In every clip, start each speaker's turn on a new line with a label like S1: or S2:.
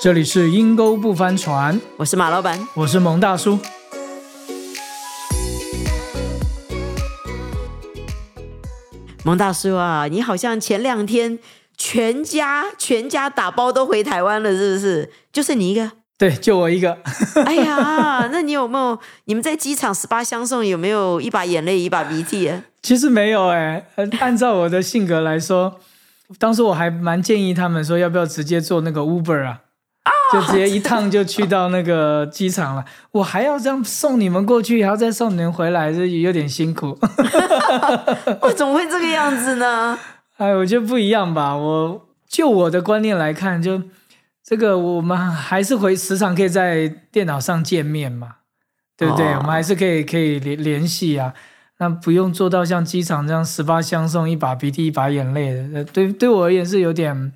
S1: 这里是阴沟不翻船，
S2: 我是马老板。
S1: 我是蒙大叔。
S2: 蒙大叔啊，你好像前两天全家全家打包都回台湾了，是不是？就剩你一个。
S1: 对，就我一个。
S2: 哎呀，那你有没有？你们在机场十八相送，有没有一把眼泪一把鼻涕啊？
S1: 其实没有哎，按照我的性格来说，当时我还蛮建议他们说，要不要直接做那个 Uber 啊？就直接一趟就去到那个机场了。我还要这样送你们过去，还要再送你们回来，这有点辛苦。
S2: 我怎么会这个样子呢？
S1: 哎，我觉得不一样吧。我就我的观念来看，就。这个我们还是会时常可以在电脑上见面嘛，对不对？我们还是可以可以联联系啊，那不用做到像机场这样十八相送，一把鼻涕一把眼泪的。对对我而言是有点，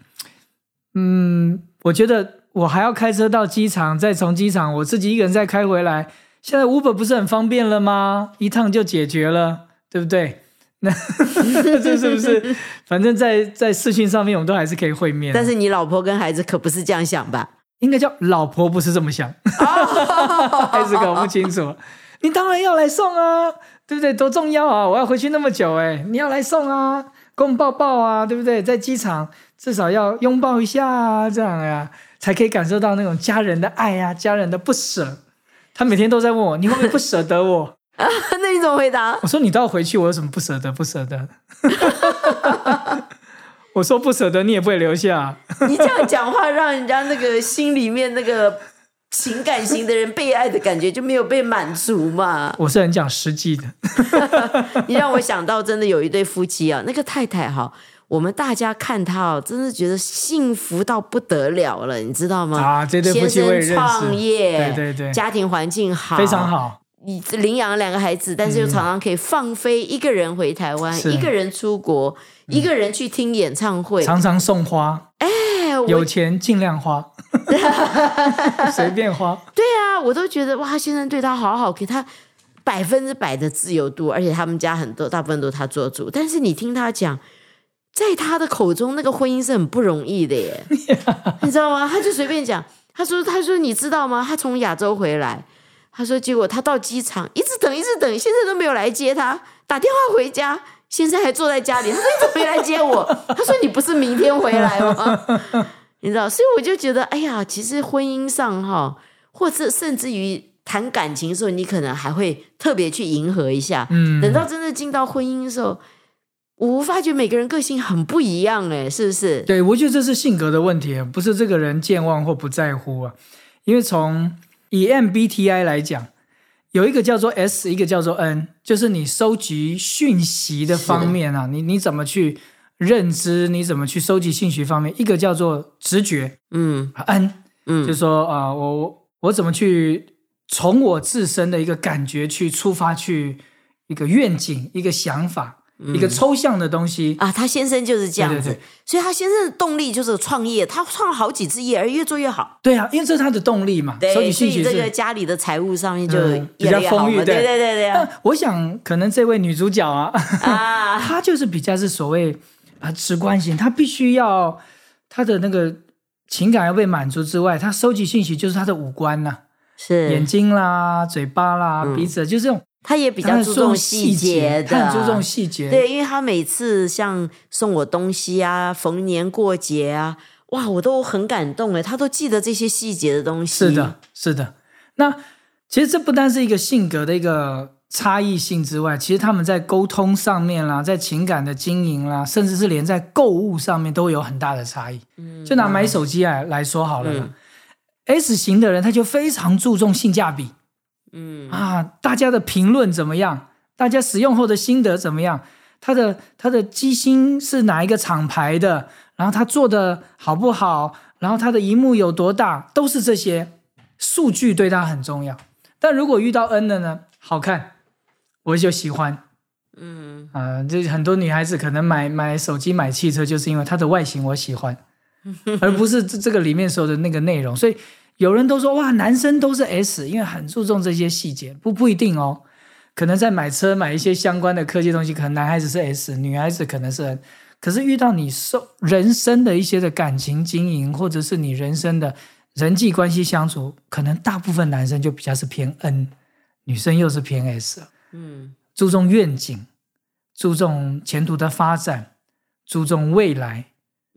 S1: 嗯，我觉得我还要开车到机场，再从机场我自己一个人再开回来。现在 Uber 不是很方便了吗？一趟就解决了，对不对？那这是不是？反正，在在视讯上面，我们都还是可以会面。
S2: 但是你老婆跟孩子可不是这样想吧？
S1: 应该叫老婆不是这么想，孩子搞不清楚。你当然要来送啊，对不对？多重要啊！我要回去那么久，哎，你要来送啊，给我们抱抱啊，对不对？在机场至少要拥抱一下啊，这样呀，才可以感受到那种家人的爱呀，家人的不舍。他每天都在问我，你会不会不舍得我？
S2: 啊，那你怎么回答？
S1: 我说你都要回去，我有什么不舍得？不舍得。我说不舍得，你也不会留下。
S2: 你这样讲话，让人家那个心里面那个情感型的人被爱的感觉就没有被满足嘛。
S1: 我是很讲实际的。
S2: 你让我想到，真的有一对夫妻啊，那个太太哈，我们大家看他哦，真的觉得幸福到不得了了，你知道吗？
S1: 啊，这对夫妻我也认识。
S2: 创业，
S1: 对对对，
S2: 家庭环境好，
S1: 非常好。
S2: 你领养了两个孩子，但是又常常可以放飞一个人回台湾，一个人出国，一个人去听演唱会，
S1: 常常送花。哎，有钱尽量花，随便花。
S2: 对啊，我都觉得哇，先生对他好好，给他百分之百的自由度，而且他们家很多大部分都他做主。但是你听他讲，在他的口中，那个婚姻是很不容易的耶，你知道吗？他就随便讲，他说：“他说你知道吗？他从亚洲回来。”他说：“结果他到机场，一直等，一直等，先生都没有来接他。打电话回家，先生还坐在家里。他说：‘你怎么没来接我？’ 他说：‘你不是明天回来吗？’ 你知道，所以我就觉得，哎呀，其实婚姻上哈，或者甚至于谈感情的时候，你可能还会特别去迎合一下。嗯，等到真的进到婚姻的时候，我发觉每个人个性很不一样，哎，是不是？
S1: 对，我觉得这是性格的问题，不是这个人健忘或不在乎啊，因为从。以 MBTI 来讲，有一个叫做 S，一个叫做 N，就是你收集讯息的方面啊，你你怎么去认知，你怎么去收集信息方面，一个叫做直觉，嗯，N，嗯，就说啊，我我怎么去从我自身的一个感觉去出发，去一个愿景，一个想法。一个抽象的东西
S2: 啊，他先生就是这样子，所以他先生的动力就是创业，他创了好几次业，而越做越好。
S1: 对啊，因为这是他的动力嘛。
S2: 对，
S1: 所以
S2: 这个家里的财务上面就
S1: 比较丰裕。对
S2: 对对对。
S1: 我想可能这位女主角啊，啊，她就是比较是所谓啊直观型，她必须要她的那个情感要被满足之外，她收集信息就是她的五官呐，
S2: 是
S1: 眼睛啦、嘴巴啦、鼻子，就是这种。
S2: 他也比较注重细节
S1: 的，很注重细节。
S2: 对，因为他每次像送我东西啊，逢年过节啊，哇，我都很感动哎，他都记得这些细节的东西。
S1: 是的，是的。那其实这不单是一个性格的一个差异性之外，其实他们在沟通上面啦，在情感的经营啦，甚至是连在购物上面都有很大的差异。嗯，就拿买手机来来说好了，S 型的人他就非常注重性价比。嗯啊，大家的评论怎么样？大家使用后的心得怎么样？它的它的机芯是哪一个厂牌的？然后它做的好不好？然后它的荧幕有多大？都是这些数据对它很重要。但如果遇到 N 的呢？好看，我就喜欢。嗯啊，这很多女孩子可能买买手机、买汽车，就是因为它的外形我喜欢，而不是这这个里面说的那个内容。所以。有人都说哇，男生都是 S，因为很注重这些细节，不不一定哦。可能在买车买一些相关的科技东西，可能男孩子是 S，女孩子可能是 N。可是遇到你受人生的一些的感情经营，或者是你人生的人际关系相处，可能大部分男生就比较是偏 N，女生又是偏 S，
S2: 嗯
S1: 注重愿景，注重前途的发展，注重未来，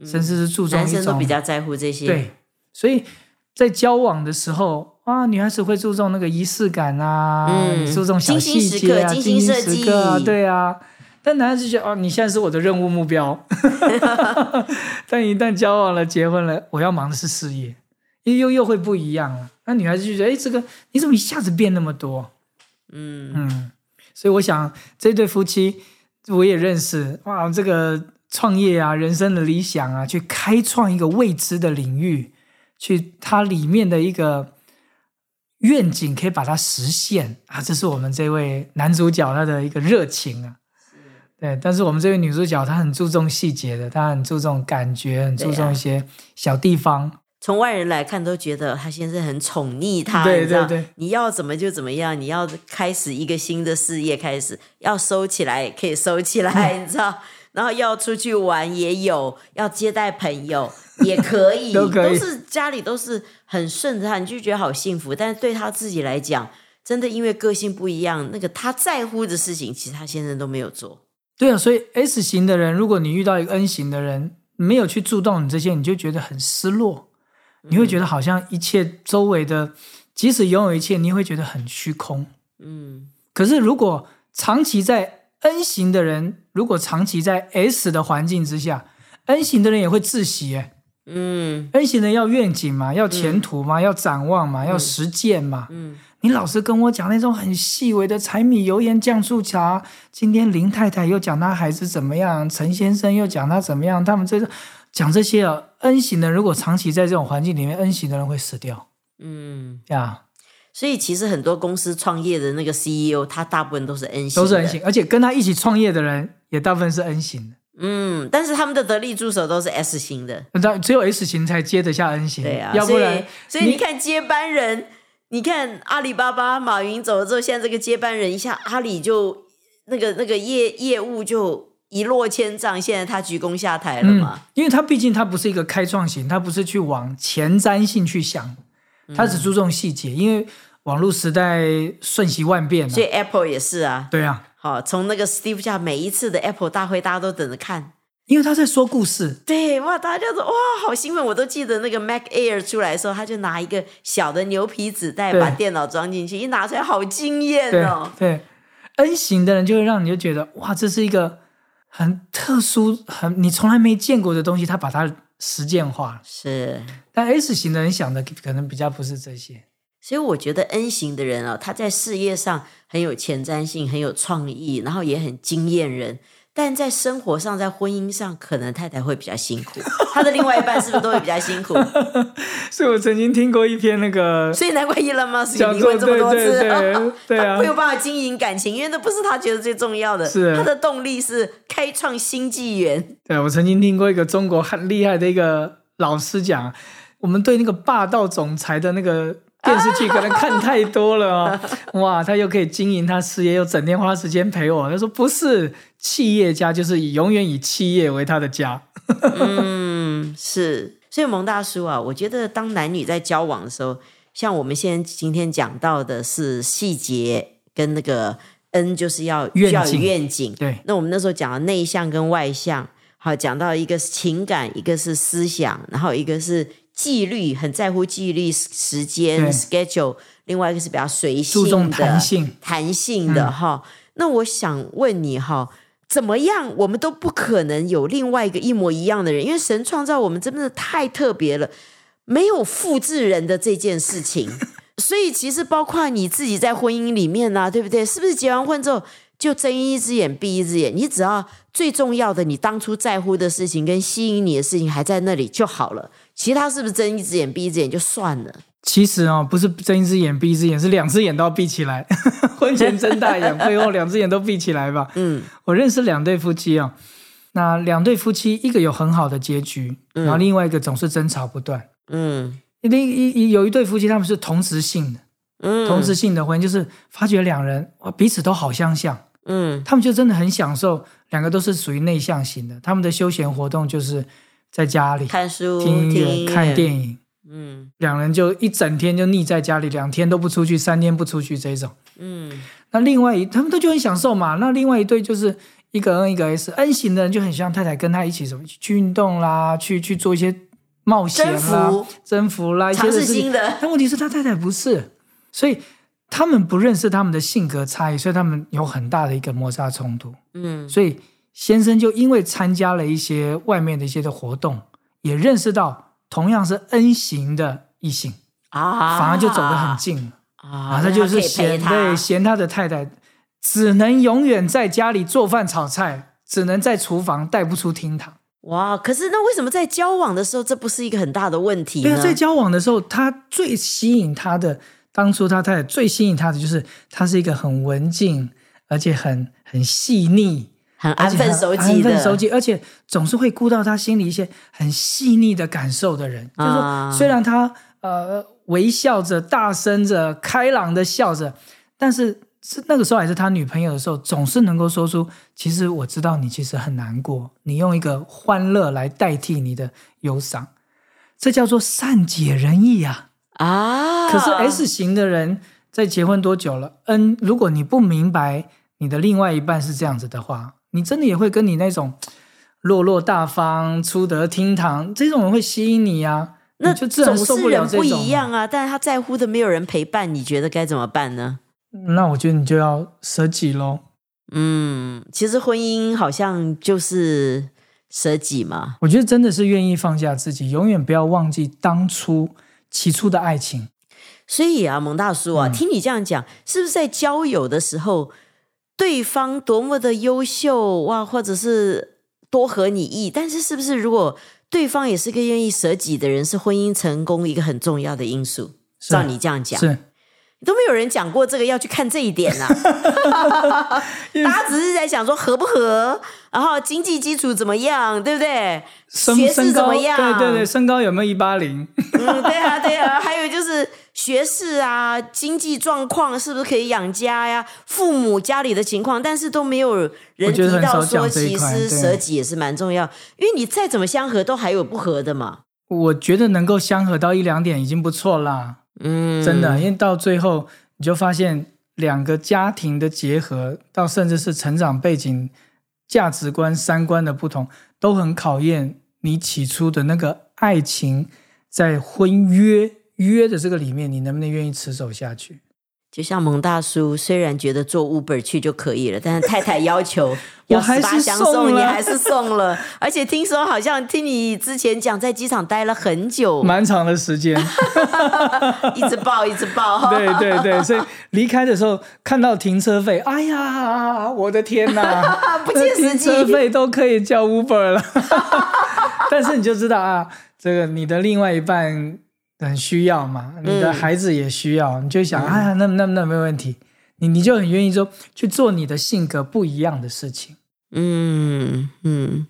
S1: 甚至是注重
S2: 男
S1: 一种
S2: 生都比较在乎这些。，
S1: 对，所以在交往的时候啊，女孩子会注重那个仪式感啊，
S2: 嗯
S1: 注重小细节啊，
S2: 精
S1: 精心时刻啊，
S2: 计
S1: 对啊。但男孩子觉得哦，你现在是我的任务目标，但一旦交往了、结婚了，我要忙的是事业，又又又会不一样了。那女孩子就觉得，哎，这个你怎么一下子变那么多？
S2: 嗯
S1: 嗯，所以我想这对夫妻我也认识，哇，这个创业啊，人生的理想啊，去开创一个未知的领域，去它里面的一个愿景，可以把它实现啊，这是我们这位男主角他的一个热情啊。对，但是我们这位女主角她很注重细节的，她很注重感觉，很注重一些小地方。
S2: 从外人来看都觉得他先生很宠溺她，
S1: 对
S2: 你知道
S1: 对对
S2: 你要怎么就怎么样，你要开始一个新的事业，开始要收起来可以收起来，你知道，然后要出去玩也有，要接待朋友 也可以，
S1: 都可以
S2: 是家里都是很顺着他，你就觉得好幸福。但是对他自己来讲，真的因为个性不一样，那个他在乎的事情，其实他先生都没有做。
S1: 对啊，所以 S 型的人，如果你遇到一个 N 型的人，没有去注重你这些，你就觉得很失落，你会觉得好像一切周围的，即使拥有一切，你也会觉得很虚空。
S2: 嗯
S1: 可是如果长期在 N 型的人，如果长期在 S 的环境之下，N 型的人也会窒息。哎
S2: 嗯
S1: ，N 型的人要愿景嘛，要前途嘛，要展望嘛，要实践嘛。
S2: 嗯。
S1: 你老是跟我讲那种很细微的柴米油盐酱醋茶，今天林太太又讲她孩子怎么样，陈先生又讲他怎么样，他们这个讲这些啊，N 型的如果长期在这种环境里面，N 型的人会死掉。
S2: 嗯。
S1: 呀，
S2: 所以其实很多公司创业的那个 CEO，他大部分都是 N 型，
S1: 都是 N 型，。而且跟他一起创业的人也大部分是 N 型的，
S2: 嗯，但是他们的得力助手都是 S 型的。
S1: 那只有 S 型才接得下 N 型，
S2: 对啊，
S1: 要不然
S2: 所以所以你看接班人，你看阿里巴巴马云走了之后，现在这个接班人一下阿里就那个那个业业务就一落千丈，现在他鞠躬下台了
S1: 嗯
S2: 嘛。，
S1: 因为他毕竟他不是一个开创型，他不是去往前瞻性去想，他只注重细节，因为网络时代瞬息万变、啊
S2: 所以，Apple 也是啊，
S1: 对啊，
S2: 好，从那个 Steve 家每一次的 Apple 大会，大家都等着看。
S1: 因为他在说故事，
S2: 对，哇，大家就说哇，好兴奋！我都记得那个 Mac Air 出来的时候，他就拿一个小的牛皮纸袋把电脑装进去，一拿出来好惊艳
S1: 对
S2: 哦。
S1: 对，N 型的人就会让你就觉得哇，这是一个很特殊、很你从来没见过的东西，他把它实践化了。
S2: 是，
S1: 但 S 型的人想的可能比较不是这些，
S2: 所以我觉得 N 型的人啊，他在事业上很有前瞻性，很有创意，然后也很惊艳人。但在生活上，在婚姻上，可能太太会比较辛苦，他的另外一半是不是都会比较辛苦？
S1: 所以我曾经听过一篇那个
S2: 所以难怪伊隆马斯
S1: 讲座
S2: 离婚这么多次，
S1: 对 对对对啊
S2: 他没有办法经营感情，因为那不是他觉得最重要的。
S1: 是
S2: 他的动力是开创新纪元。
S1: 对，我曾经听过一个中国很厉害的一个老师讲，我们对那个霸道总裁的那个电视剧可能看太多了哦，哇，他又可以经营他事业，又整天花时间陪我。他说不是，企业家就是以永远以企业为他的家。
S2: 嗯，是。所以蒙大叔啊，我觉得当男女在交往的时候，像我们现在今天讲到的是细节跟那个 N，就是要
S1: 愿
S2: 要有
S1: 景
S2: 愿景。
S1: 对，
S2: 那我们那时候讲的内向跟外向，好讲到一个是情感，一个是思想，然后一个是纪律，很在乎纪律时间 schedule，另外一个是比较随性的、
S1: 注重弹性
S2: 弹性的哈。那我想问你哈。怎么样，我们都不可能有另外一个一模一样的人，因为神创造我们真的太特别了，没有复制人的这件事情。所以其实包括你自己在婚姻里面呢、对不对？是不是结完婚之后就睁一只眼闭一只眼？你只要最重要的，你当初在乎的事情跟吸引你的事情还在那里就好了，其他是不是睁一只眼闭一只眼就算了？
S1: 其实哦，不是睁一只眼闭一只眼，是两只眼都要闭起来。婚前睁大眼，会后两只眼都闭起来吧。
S2: 嗯
S1: 我认识两对夫妻啊、那两对夫妻一个有很好的结局，然后另外一个总是争吵不断。
S2: 嗯
S1: 另一一有一对夫妻，他们是同时性的，
S2: 嗯，
S1: 同时性的婚姻，就是发觉两人哇彼此都好相像，
S2: 嗯
S1: 他们就真的很享受，两个都是属于内向型的，他们的休闲活动就是在家里
S2: 看书、
S1: 听音乐、
S2: 听
S1: 看电影，
S2: 嗯。
S1: 两人就一整天就腻在家里，两天都不出去，三天不出去这种。
S2: 嗯。
S1: 那另外一他们都就很享受嘛。那另外一对就是一个 N 一个 S，N 型的人就很希望太太跟他一起什么去运动啦，去去做一些冒险
S2: 征
S1: 啦、
S2: 服。
S1: 征服啦，一些事情。
S2: 新的，
S1: 但问题是他太太不是，所以他们不认识他们的性格差异，所以他们有很大的一个摩擦冲突。
S2: 嗯。
S1: 所以先生就因为参加了一些外面的一些的活动，也认识到同样是 N 型的异性，
S2: 啊，
S1: 反而就走得很近了。
S2: 啊，
S1: 啊，他就是嫌
S2: 他
S1: 对嫌他的太太只能永远在家里做饭炒菜，只能在厨房带不出厅堂。
S2: 哇！可是那为什么在交往的时候，这不是一个很大的问题呢？
S1: 对啊，在交往的时候，他最吸引他的，当初他太太最吸引他的就是他是一个很文静，而且很很细腻。
S2: 很安分守己
S1: 安分，守己，而且总是会顾到他心里一些很细腻的感受的人。就是
S2: 啊
S1: 说，虽然他呃微笑着、大声着、开朗的笑着，但是是那个时候还是他女朋友的时候，总是能够说出：“其实我知道你其实很难过，你用一个欢乐来代替你的忧伤，这叫做善解人意啊。”
S2: 啊。
S1: 可是 S 型的人在结婚多久了？N，如果你不明白你的另外一半是这样子的话，你真的也会跟你那种落落大方、出得厅堂这种人会吸引你呀、
S2: 那
S1: 你就自然
S2: 总是
S1: 受不了
S2: 人不
S1: 这种嘛
S2: 一样啊，但是他在乎的没有人陪伴，你觉得该怎么办呢？
S1: 那我觉得你就要舍己喽。
S2: 嗯，其实婚姻好像就是舍己嘛。
S1: 我觉得真的是愿意放下自己，永远不要忘记当初起初的爱情。
S2: 所以啊，蒙大叔
S1: 嗯
S2: 啊，听你这样讲，是不是在交友的时候，对方多么的优秀哇，或者是多合你意，但是是不是如果对方也是个愿意舍己的人，是婚姻成功一个很重要的因素？照你这样讲，
S1: 是，
S2: 都没有人讲过这个要去看这一点呐、大家只是在想说合不合，然后经济基础怎么样，对不对？
S1: 身
S2: 学识
S1: 身高，
S2: 怎么样？
S1: 对对对，身高有没有一八零？
S2: 嗯，对啊，对啊，还有就是学士啊，经济状况是不是可以养家呀？父母家里的情况，但是都没有人提到说，其实舍己也是蛮重要，因为你再怎么相合，都还有不合的嘛。
S1: 我觉得能够相合到一两点已经不错啦。
S2: 嗯，
S1: 真的，因为到最后你就发现两个家庭的结合，到甚至是成长背景、价值观、三观的不同，都很考验你起初的那个爱情，在婚约约的这个里面，你能不能愿意持守下去？
S2: 就像蒙大叔，虽然觉得坐 Uber 去就可以了，但是太太要求 要
S1: 我还是
S2: 十八相
S1: 送
S2: 送，你
S1: 了
S2: 还是送了。而且听说好像听你之前讲，在机场待了很久，
S1: 蛮长的时间，
S2: 一直抱一直抱。
S1: 对对对，所以离开的时候看到停车费，哎呀，我的天哪，
S2: 不切实际
S1: 那停车费都可以叫 Uber 了。但是你就知道啊，这个你的另外一半很需要嘛，你的
S2: 嗯
S1: 孩子也需要，你就想，哎呀，那那那没问题，你你就很愿意说去做你的性格不一样的事情。
S2: 嗯嗯，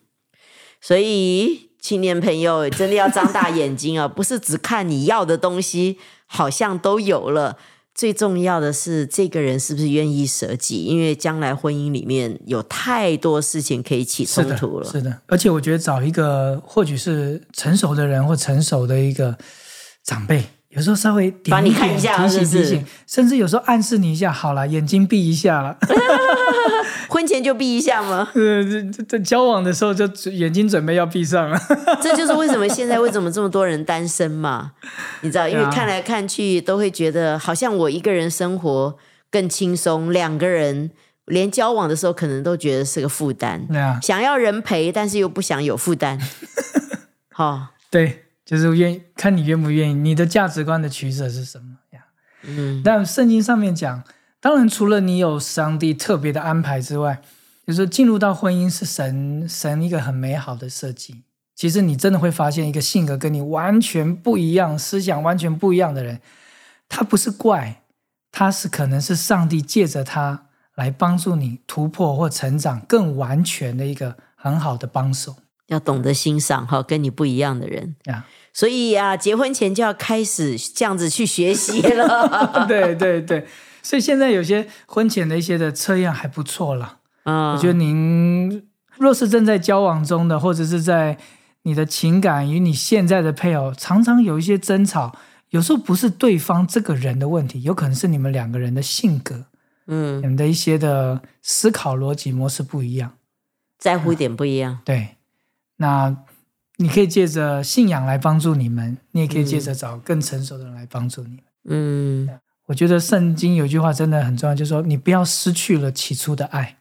S2: 所以青年朋友真的要张大眼睛啊，不是只看你要的东西，好像都有了。最重要的是，这个人是不是愿意舍己？因为将来婚姻里面有太多事情可以起冲突，了。
S1: 是的，而且我觉得找一个或许是成熟的人或成熟的一个长辈，有时候稍微点
S2: 帮你看一下
S1: 提醒提醒，甚至有时候暗示你一下，好了，眼睛闭一下了。
S2: 婚前就闭一下吗？
S1: 呃，这这这交往的时候就眼睛准备要闭上了。
S2: 这就是为什么现在为什么这么多人单身嘛？你知道，因为看来看去都会觉得，好像我一个人生活更轻松，两个人连交往的时候可能都觉得是个负担。
S1: 对啊，
S2: 想要人陪，但是又不想有负担。好、
S1: 对，就是愿意看你愿不愿意，你的价值观的取舍是什么呀？
S2: 嗯
S1: 但圣经上面讲，当然除了你有上帝特别的安排之外，就是说进入到婚姻是神神一个很美好的设计。其实你真的会发现，一个性格跟你完全不一样、思想完全不一样的人，他不是怪，他是可能是上帝借着他来帮助你突破或成长更完全的一个很好的帮手
S2: 要懂得欣赏哈，跟你不一样的人。
S1: 呀。
S2: 所以啊，结婚前就要开始这样子去学习了。
S1: 对对对，所以现在有些婚前的一些的测验还不错啦。
S2: 嗯，
S1: 我觉得您若是正在交往中的，或者是在你的情感与你现在的配偶常常有一些争吵，有时候不是对方这个人的问题，有可能是你们两个人的性格，
S2: 嗯，
S1: 你们的一些的思考逻辑模式不一样。
S2: 在乎点不一样。
S1: 对，那你可以借着信仰来帮助你们，你也可以借着找更成熟的人来帮助你们。
S2: 嗯
S1: 我觉得圣经有句话真的很重要，就是说你不要失去了起初的爱。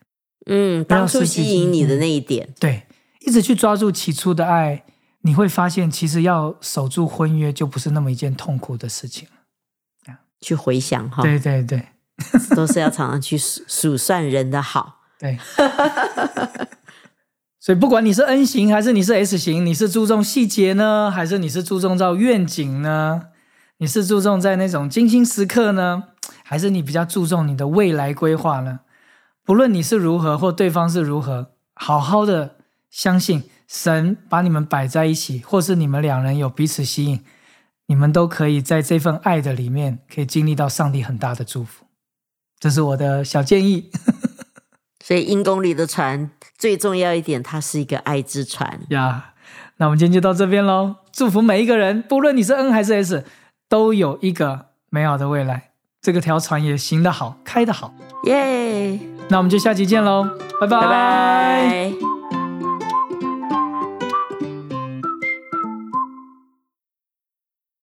S2: 嗯，当初吸引你的那一点，
S1: 对，一直去抓住起初的爱，你会发现其实要守住婚约就不是那么一件痛苦的事情了。
S2: 去回想哈，
S1: 对对对
S2: 都是要常常去数数算人的好。
S1: 对。所以不管你是 N 型还是你是 S 型，你是注重细节呢，还是你是注重到愿景呢？你是注重在那种精心时刻呢，还是你比较注重你的未来规划呢？不论你是如何或对方是如何，好好的相信神把你们摆在一起，或是你们两人有彼此吸引，你们都可以在这份爱的里面，可以经历到上帝很大的祝福。这是我的小建议
S2: 所以阴公里的船最重要一点，它是一个爱之船。
S1: 呀。那我们今天就到这边喽，祝福每一个人，不论你是 N 还是 S，都有一个美好的未来。这个条船也行得好，开得好。
S2: 耶，
S1: 那我们就下期见喽，拜拜
S2: 拜拜。